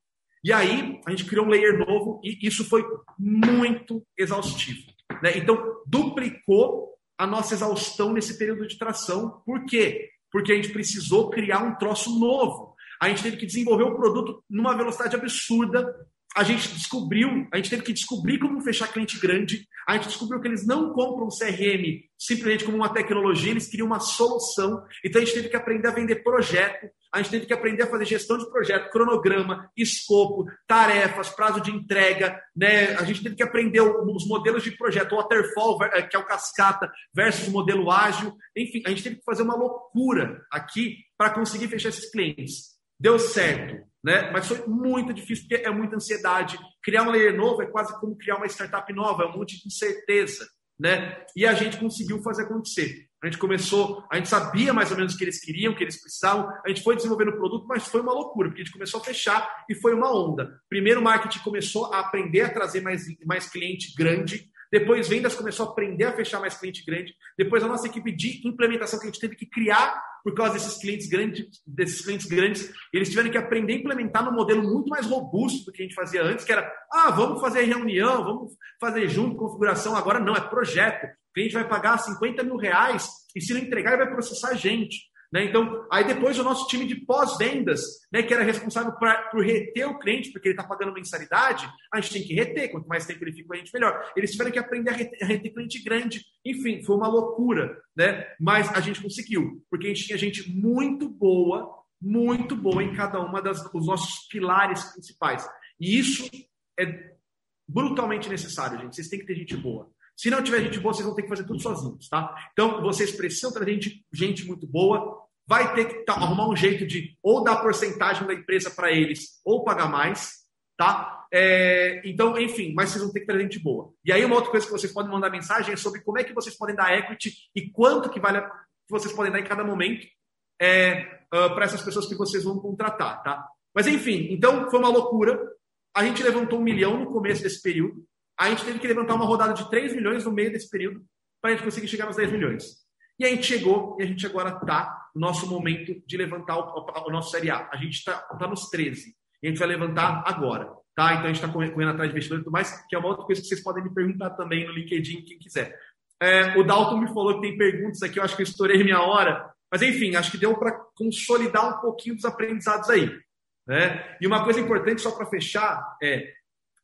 S2: E aí a gente criou um layer novo e isso foi muito exaustivo. Né? Então duplicou a nossa exaustão nesse período de tração. Por quê? Porque a gente precisou criar um troço novo a gente teve que desenvolver o produto numa velocidade absurda. A gente descobriu, a gente teve que descobrir como fechar cliente grande. A gente descobriu que eles não compram CRM simplesmente como uma tecnologia, eles queriam uma solução. Então a gente teve que aprender a vender projeto, a gente teve que aprender a fazer gestão de projeto, cronograma, escopo, tarefas, prazo de entrega, né? A gente teve que aprender os modelos de projeto, waterfall, eh, que é o cascata, versus o modelo ágil. Enfim, a gente teve que fazer uma loucura aqui para conseguir fechar esses clientes. Deu certo, né? Mas foi muito difícil porque é muita ansiedade. Criar um layer novo é quase como criar uma startup nova, é um monte de incerteza, né? E a gente conseguiu fazer acontecer. A gente começou, a gente sabia mais ou menos o que eles queriam, o que eles precisavam, a gente foi desenvolvendo o produto, mas foi uma loucura, porque a gente começou a fechar e foi uma onda. Primeiro o marketing começou a aprender a trazer mais, mais cliente grande, depois vendas começou a aprender a fechar mais cliente grande. Depois a nossa equipe de implementação que a gente teve que criar por causa desses clientes grandes, desses clientes grandes, eles tiveram que aprender a implementar num modelo muito mais robusto do que a gente fazia antes, que era, ah, vamos fazer reunião, vamos fazer junto, configuração. Agora não, é projeto. O cliente vai pagar 50 mil reais e se não entregar, ele vai processar a gente. Né? Então, aí depois o nosso time de pós-vendas, né, que era responsável pra, por reter o cliente, porque ele está pagando mensalidade, a gente tem que reter. Quanto mais tempo ele fica com a gente, melhor. Eles tiveram que aprender a reter, a reter, cliente grande. Enfim, foi uma loucura, né? Mas a gente conseguiu, porque a gente tinha gente muito boa, muito boa em cada uma das, dos nossos pilares principais. E isso é brutalmente necessário, gente. Vocês têm que ter gente boa. Se não tiver gente boa, vocês vão ter que fazer tudo sozinhos, tá? Então, vocês precisam trazer gente, gente muito boa. Vai ter que arrumar um jeito de ou dar porcentagem da empresa para eles ou pagar mais, tá? É, então, enfim, mas vocês vão ter que trazer gente boa. E aí, uma outra coisa que vocês podem mandar mensagem é sobre como é que vocês podem dar equity e quanto que vale que vocês podem dar em cada momento é, uh, ah, para essas pessoas que vocês vão contratar, tá? Mas enfim, então foi uma loucura. A gente levantou um milhão no começo desse período a gente teve que levantar uma rodada de 3 milhões no meio desse período para a gente conseguir chegar nos 10 milhões. E a gente chegou e a gente agora está no nosso momento de levantar o, o, nosso Série A. A gente está tá nos 13 e a gente vai levantar agora. Tá? Então a gente está correndo atrás de investidores e tudo mais, que é uma outra coisa que vocês podem me perguntar também no LinkedIn, quem quiser. É, o Dalton me falou que tem perguntas aqui, eu acho que eu estourei minha hora, mas enfim, acho que deu para consolidar um pouquinho dos aprendizados aí. Né? E uma coisa importante, só para fechar, é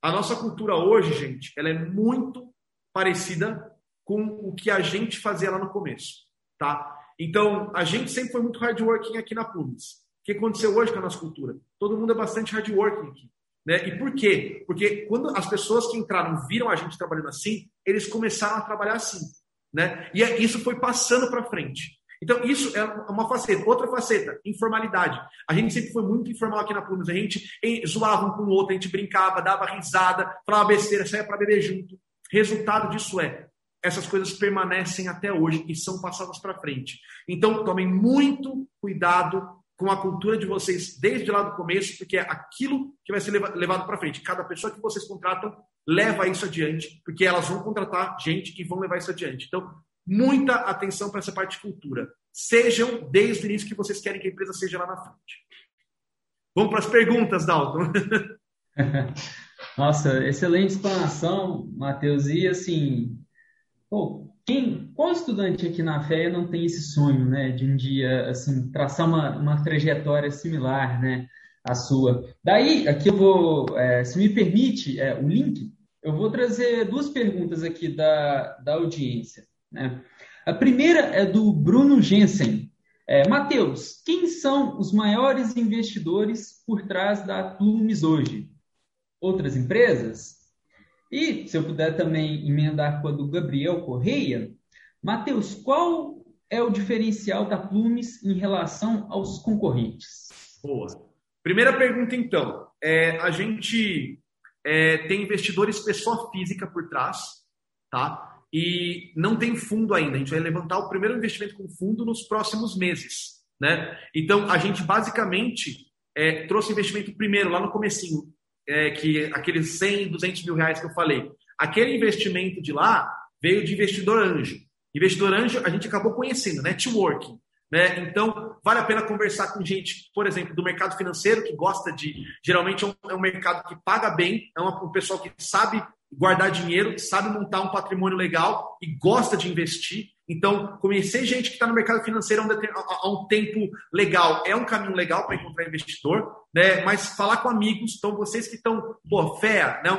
S2: a nossa cultura hoje, gente, ela é muito parecida com o que a gente fazia lá no começo, tá? Então, a gente sempre foi muito hardworking aqui na Plumes. O que aconteceu hoje com a nossa cultura? Todo mundo é bastante hardworking aqui. Né? E por quê? Porque quando as pessoas que entraram viram a gente trabalhando assim, eles começaram a trabalhar assim. Né? E é, isso foi passando para frente. Então, isso é uma faceta. Outra faceta, informalidade. A gente sempre foi muito informal aqui na Plumas. A gente zoava um com o outro, a gente brincava, dava risada, falava besteira, saía para beber junto. Resultado disso é, essas coisas permanecem até hoje e são passadas para frente. Então, tomem muito cuidado com a cultura de vocês desde lá do começo, porque é aquilo que vai ser levado para frente. Cada pessoa que vocês contratam leva isso adiante, porque elas vão contratar gente e vão levar isso adiante. Então, muita atenção para essa parte de cultura. Sejam desde o início que vocês querem que a empresa seja lá na frente. Vamos para as perguntas, Dalton.
S1: Nossa, excelente explanação, Matheus. E assim, pô, quem, qual estudante aqui na FEA não tem esse sonho, né, de um dia assim traçar uma, uma trajetória similar, né, à sua? Daí, aqui eu vou, é, se me permite, é, o link, eu vou trazer duas perguntas aqui da, da audiência. Né? A primeira é do Bruno Jensen. É, Matheus, quem são os maiores investidores por trás da Plumes hoje? Outras empresas? E, se eu puder também emendar com a do Gabriel Correia, Matheus, qual é o diferencial da Plumes em relação aos concorrentes?
S2: Boa. Primeira pergunta, então. É, a gente é, tem investidores pessoa física por trás, tá? E não tem fundo ainda. A gente vai levantar o primeiro investimento com fundo nos próximos meses, né? Então, a gente basicamente é, trouxe investimento primeiro, lá no comecinho, é, que aqueles 100, 200 mil reais que eu falei. Aquele investimento de lá veio de investidor anjo. Investidor anjo, a gente acabou conhecendo, networking. Né? Então, vale a pena conversar com gente, por exemplo, do mercado financeiro, que gosta de. Geralmente é um, é um mercado que paga bem, é uma, um pessoal que sabe guardar dinheiro, sabe montar um patrimônio legal e gosta de investir. Então, conhecer gente que está no mercado financeiro há um, tempo legal é um caminho legal para encontrar investidor, né? Mas falar com amigos, então vocês que estão, pô, fé, né?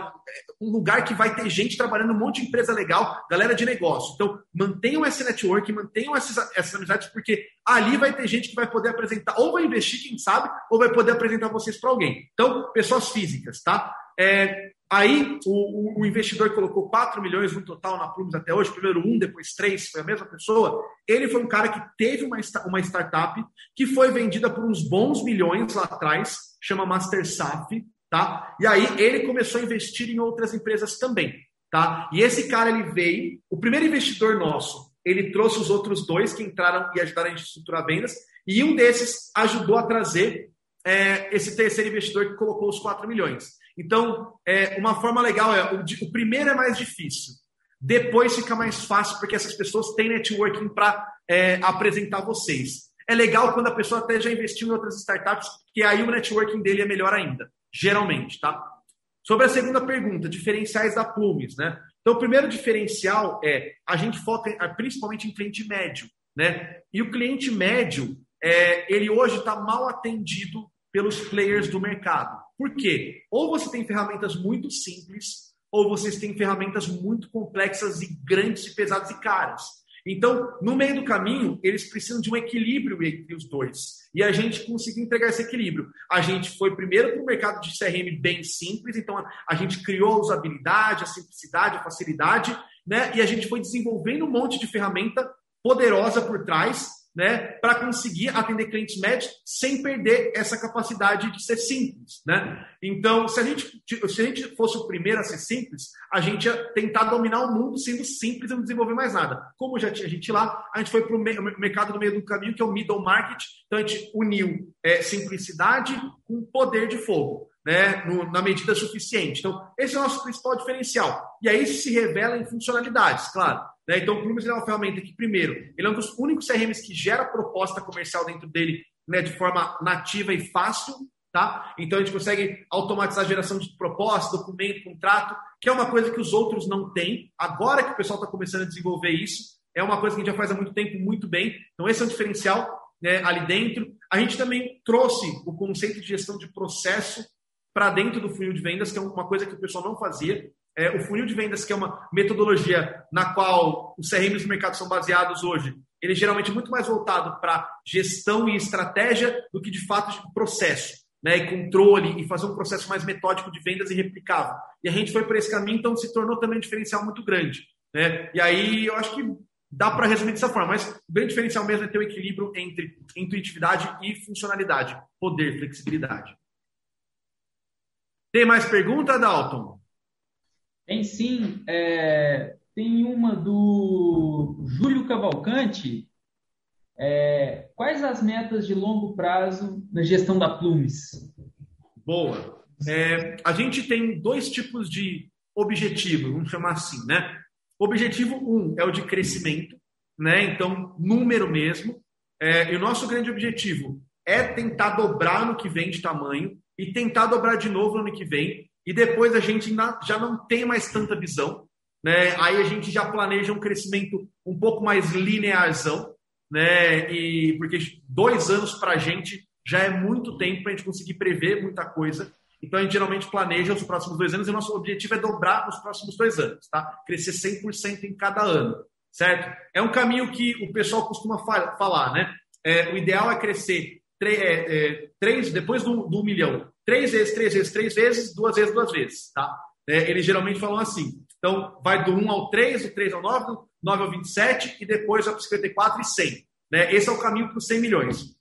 S2: Um lugar que vai ter gente trabalhando, um monte de empresa legal, galera de negócio. Então, mantenham esse network, mantenham essas, essas amizades, porque ali vai ter gente que vai poder apresentar, ou vai investir, quem sabe, ou vai poder apresentar vocês para alguém. Então, pessoas físicas, tá? É, Aí o, o, investidor colocou 4 milhões no total na Plumes até hoje, primeiro um, depois três, foi a mesma pessoa. Ele foi um cara que teve uma, uma startup que foi vendida por uns bons milhões lá atrás, chama MasterSaf, tá? E aí ele começou a investir em outras empresas também, tá? E esse cara ele veio, o primeiro investidor nosso, ele trouxe os outros dois que entraram e ajudaram a estruturar vendas, e um desses ajudou a trazer é, esse terceiro investidor que colocou os 4 milhões. Então, é, uma forma legal é: o, o primeiro é mais difícil, depois fica mais fácil, porque essas pessoas têm networking para é, apresentar vocês. É legal quando a pessoa até já investiu em outras startups, que aí o networking dele é melhor ainda, geralmente, tá? Sobre a segunda pergunta, diferenciais da Plumes, né? Então, o primeiro diferencial é a gente foca principalmente em cliente médio, né? E o cliente médio, é, ele hoje está mal atendido pelos players do mercado. Por quê? Ou você tem ferramentas muito simples, ou vocês têm ferramentas muito complexas e grandes e pesadas e caras. Então, no meio do caminho, eles precisam de um equilíbrio entre os dois. E a gente conseguiu entregar esse equilíbrio. A gente foi primeiro para o mercado de CRM bem simples, então a gente criou a usabilidade, a simplicidade, a facilidade, né? E a gente foi desenvolvendo um monte de ferramenta poderosa por trás né, para conseguir atender clientes médios sem perder essa capacidade de ser simples, né? Então, se a gente se a gente fosse o primeiro a ser simples, a gente ia tentar dominar o mundo sendo simples e não desenvolver mais nada. Como já tinha gente lá, a gente foi para o mercado no meio do caminho que é o middle market, então a gente uniu é, simplicidade com poder de fogo. Né, no, na medida suficiente. Então, esse é o nosso principal diferencial. E aí se revela em funcionalidades, claro. Né? Então, o Plumes é uma ferramenta que, primeiro, ele é um dos únicos CRMs que gera proposta comercial dentro dele né, de forma nativa e fácil. Tá? Então, a gente consegue automatizar a geração de proposta, documento, contrato, que é uma coisa que os outros não têm. Agora que o pessoal está começando a desenvolver isso, é uma coisa que a gente já faz há muito tempo muito bem. Então, esse é um diferencial né, ali dentro. A gente também trouxe o conceito de gestão de processo para dentro do funil de vendas, que é uma coisa que o pessoal não fazia é, o funil de vendas, que é uma metodologia na qual os CRMs do mercado são baseados hoje, ele é geralmente muito mais voltado para gestão e estratégia do que de fato de processo, né, e controle e fazer um processo mais metódico de vendas e replicável. E a gente foi por esse caminho, então se tornou também um diferencial muito grande. Né? E aí eu acho que dá para resumir dessa forma, mas o grande diferencial mesmo é ter o um equilíbrio entre intuitividade e funcionalidade, poder, flexibilidade. Tem mais pergunta, Dalton?
S1: Tem sim. É, tem uma do Júlio Cavalcante. É, quais as metas de longo prazo na gestão da Plumes?
S2: Boa. É, a gente tem dois tipos de objetivo, vamos chamar assim, né? Objetivo um é o de crescimento, né? Então, número mesmo. É, e o nosso grande objetivo é tentar dobrar no que vem de tamanho e tentar dobrar de novo no ano que vem e depois a gente já não tem mais tanta visão, né? Aí a gente já planeja um crescimento um pouco mais linearzão, né? E porque dois anos para a gente já é muito tempo para a gente conseguir prever muita coisa. Então a gente geralmente planeja os próximos dois anos e o nosso objetivo é dobrar nos próximos dois anos, tá? Crescer 100% em cada ano, certo? É um caminho que o pessoal costuma falar, né? É, o ideal é crescer três, depois do, do milhão, três vezes, três vezes, três vezes, duas vezes, duas vezes, tá? É, eles geralmente falam assim. Então, vai do 1 ao 3, do 3 ao 9, do 9 ao 27 e depois vai para 54 e 100. Né? Esse é o caminho para os 100 milhões.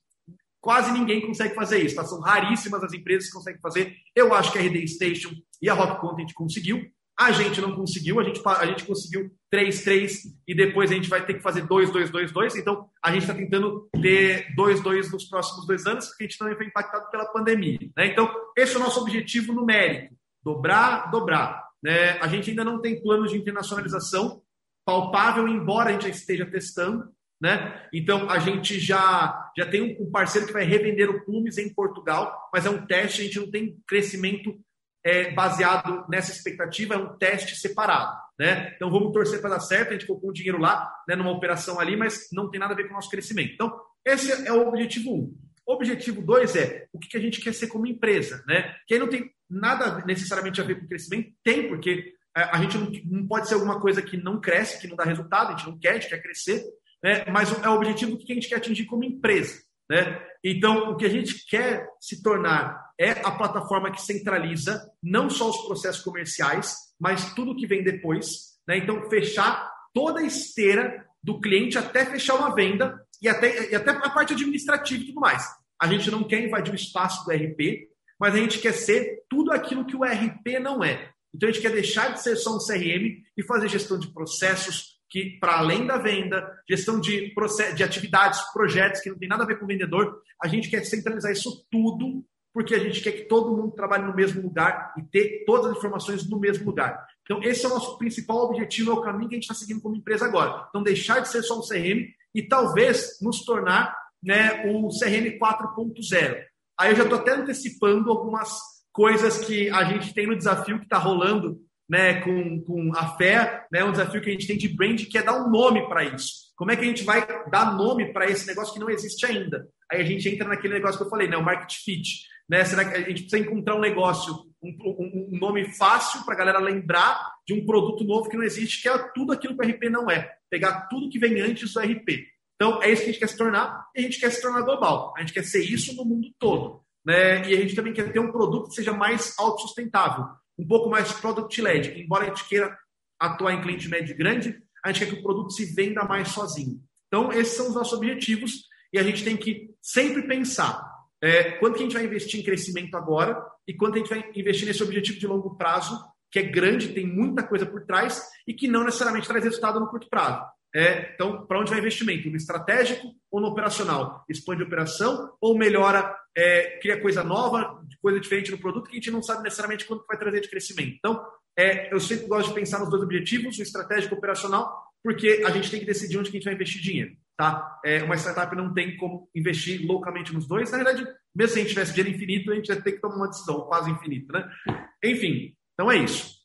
S2: quase ninguém consegue fazer isso. Tá? São raríssimas as empresas que conseguem fazer. Eu acho que a RD Station e a Rock Content conseguiu. A gente não conseguiu, a gente, a gente conseguiu 3, 3 e depois a gente vai ter que fazer 2, 2, 2, 2. Então, a gente está tentando ter 2, 2 nos próximos dois anos, porque a gente também foi impactado pela pandemia. Né? Então, esse é o nosso objetivo numérico: dobrar, dobrar. Né? A gente ainda não tem planos de internacionalização palpável, embora a gente já esteja testando. Né? Então, a gente já, já tem um parceiro que vai revender o Plumes em Portugal, mas é um teste, a gente não tem crescimento é, baseado nessa expectativa, é um teste separado. Né? Então vamos torcer para dar certo, a gente colocou o dinheiro lá, né, numa operação ali, mas não tem nada a ver com o nosso crescimento. Então, esse é o objetivo 1. Um. Objetivo 2 é o que a gente quer ser como empresa, né? Que aí não tem nada necessariamente a ver com crescimento, tem, porque é, a gente não, não pode ser alguma coisa que não cresce, que não dá resultado, a gente não quer, a gente quer crescer, né? mas é o objetivo que a gente quer atingir como empresa. Né? Então, o que a gente quer se tornar é a plataforma que centraliza não só os processos comerciais, mas tudo que vem depois. Né? Então, fechar toda a esteira do cliente até fechar uma venda e até, e até a parte administrativa e tudo mais. A gente não quer invadir o espaço do RP, mas a gente quer ser tudo aquilo que o RP não é. Então, a gente quer deixar de ser só um CRM e fazer gestão de processos, que, para além da venda, gestão de, de atividades, projetos que não tem nada a ver com o vendedor, a gente quer centralizar isso tudo, porque a gente quer que todo mundo trabalhe no mesmo lugar e ter todas as informações no mesmo lugar. Então, esse é o nosso principal objetivo, é o caminho que a gente está seguindo como empresa agora. Então, deixar de ser só um CRM e talvez nos tornar né, o CRM 4.0. Aí eu já estou até antecipando algumas coisas que a gente tem no desafio que está rolando né, com, com a fé, né, um desafio que a gente tem de brand, que é dar um nome para isso. Como é que a gente vai dar nome para esse negócio que não existe ainda? Aí a gente entra naquele negócio que eu falei, né, o market fit. Né? Será que a gente precisa encontrar um negócio, um, um, nome fácil para a galera lembrar de um produto novo que não existe, que é tudo aquilo que o RP não é. Pegar tudo que vem antes do RP. Então, é isso que a gente quer se tornar, e a gente quer se tornar global. A gente quer ser isso no mundo todo. Né? E a gente também quer ter um produto que seja mais autossustentável um pouco mais product-led. Embora a gente queira atuar em cliente médio e grande, a gente quer que o produto se venda mais sozinho. Então, esses são os nossos objetivos e a gente tem que sempre pensar é, quanto que a gente vai investir em crescimento agora e quanto a gente vai investir nesse objetivo de longo prazo, que é grande, tem muita coisa por trás e que não necessariamente traz resultado no curto prazo. É, então, para onde vai investimento? No estratégico ou no operacional? Expande a operação ou melhora, é, cria coisa nova, coisa diferente no produto que a gente não sabe necessariamente quanto vai trazer de crescimento. Então, é, eu sempre gosto de pensar nos dois objetivos, o estratégico e o operacional, porque a gente tem que decidir onde que a gente vai investir dinheiro. Tá? É, uma startup não tem como investir loucamente nos dois. Na verdade, mesmo se a gente tivesse dinheiro infinito, a gente ia ter que tomar uma decisão quase infinita. Né? Enfim, então é isso.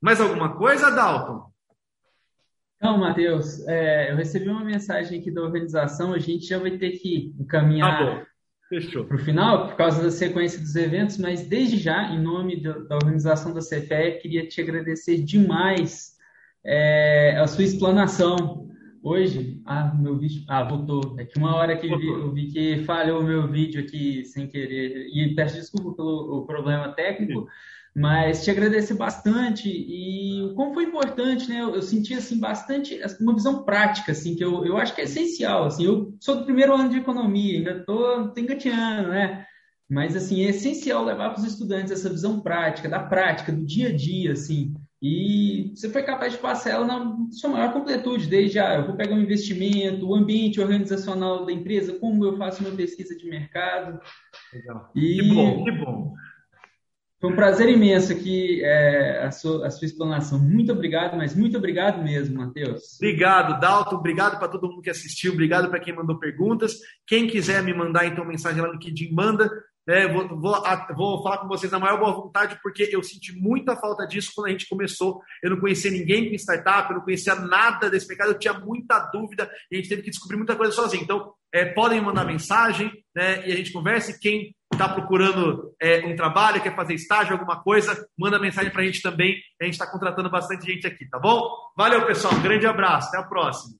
S2: Mais alguma coisa, Dalton?
S1: Não, Matheus, é, eu recebi uma mensagem aqui da organização, a gente já vai ter que encaminhar tá para o final, por causa da sequência dos eventos, mas desde já, em nome da, da organização da CFE, queria te agradecer demais é, a sua explanação. Hoje, ah, meu vídeo, ah, voltou. É que uma hora que vi, eu vi que falhou o meu vídeo aqui sem querer, e peço desculpa pelo problema técnico. Sim mas te agradecer bastante e como foi importante, né? Eu, eu, senti assim bastante uma visão prática, assim que eu, eu acho que é essencial. Assim, eu sou do primeiro ano de economia, ainda estou engateando, né? Mas assim é essencial levar para os estudantes essa visão prática, da prática, do dia a dia, assim. E você foi capaz de passar ela na sua maior completude, desde já, eu vou pegar um investimento, o ambiente organizacional da empresa, como eu faço uma pesquisa de mercado.
S2: Legal. E... Que bom, que bom.
S1: Foi um prazer imenso aqui é, a, sua, a sua explanação. Muito obrigado, mas muito obrigado mesmo, Matheus.
S2: Obrigado, Dalton. Obrigado para todo mundo que assistiu. Obrigado para quem mandou perguntas. Quem quiser me mandar então mensagem lá no LinkedIn, manda. É, vou, vou, vou, falar com vocês na maior boa vontade, porque eu senti muita falta disso quando a gente começou. Eu não conhecia ninguém com startup, eu não conhecia nada desse mercado, eu tinha muita dúvida e a gente teve que descobrir muita coisa sozinho. Então, é, podem mandar mensagem né, e a gente conversa. Quem está procurando é, um trabalho, quer fazer estágio, alguma coisa, manda mensagem para a gente também. A gente está contratando bastante gente aqui, tá bom? Valeu, pessoal. Um grande abraço. Até a próxima.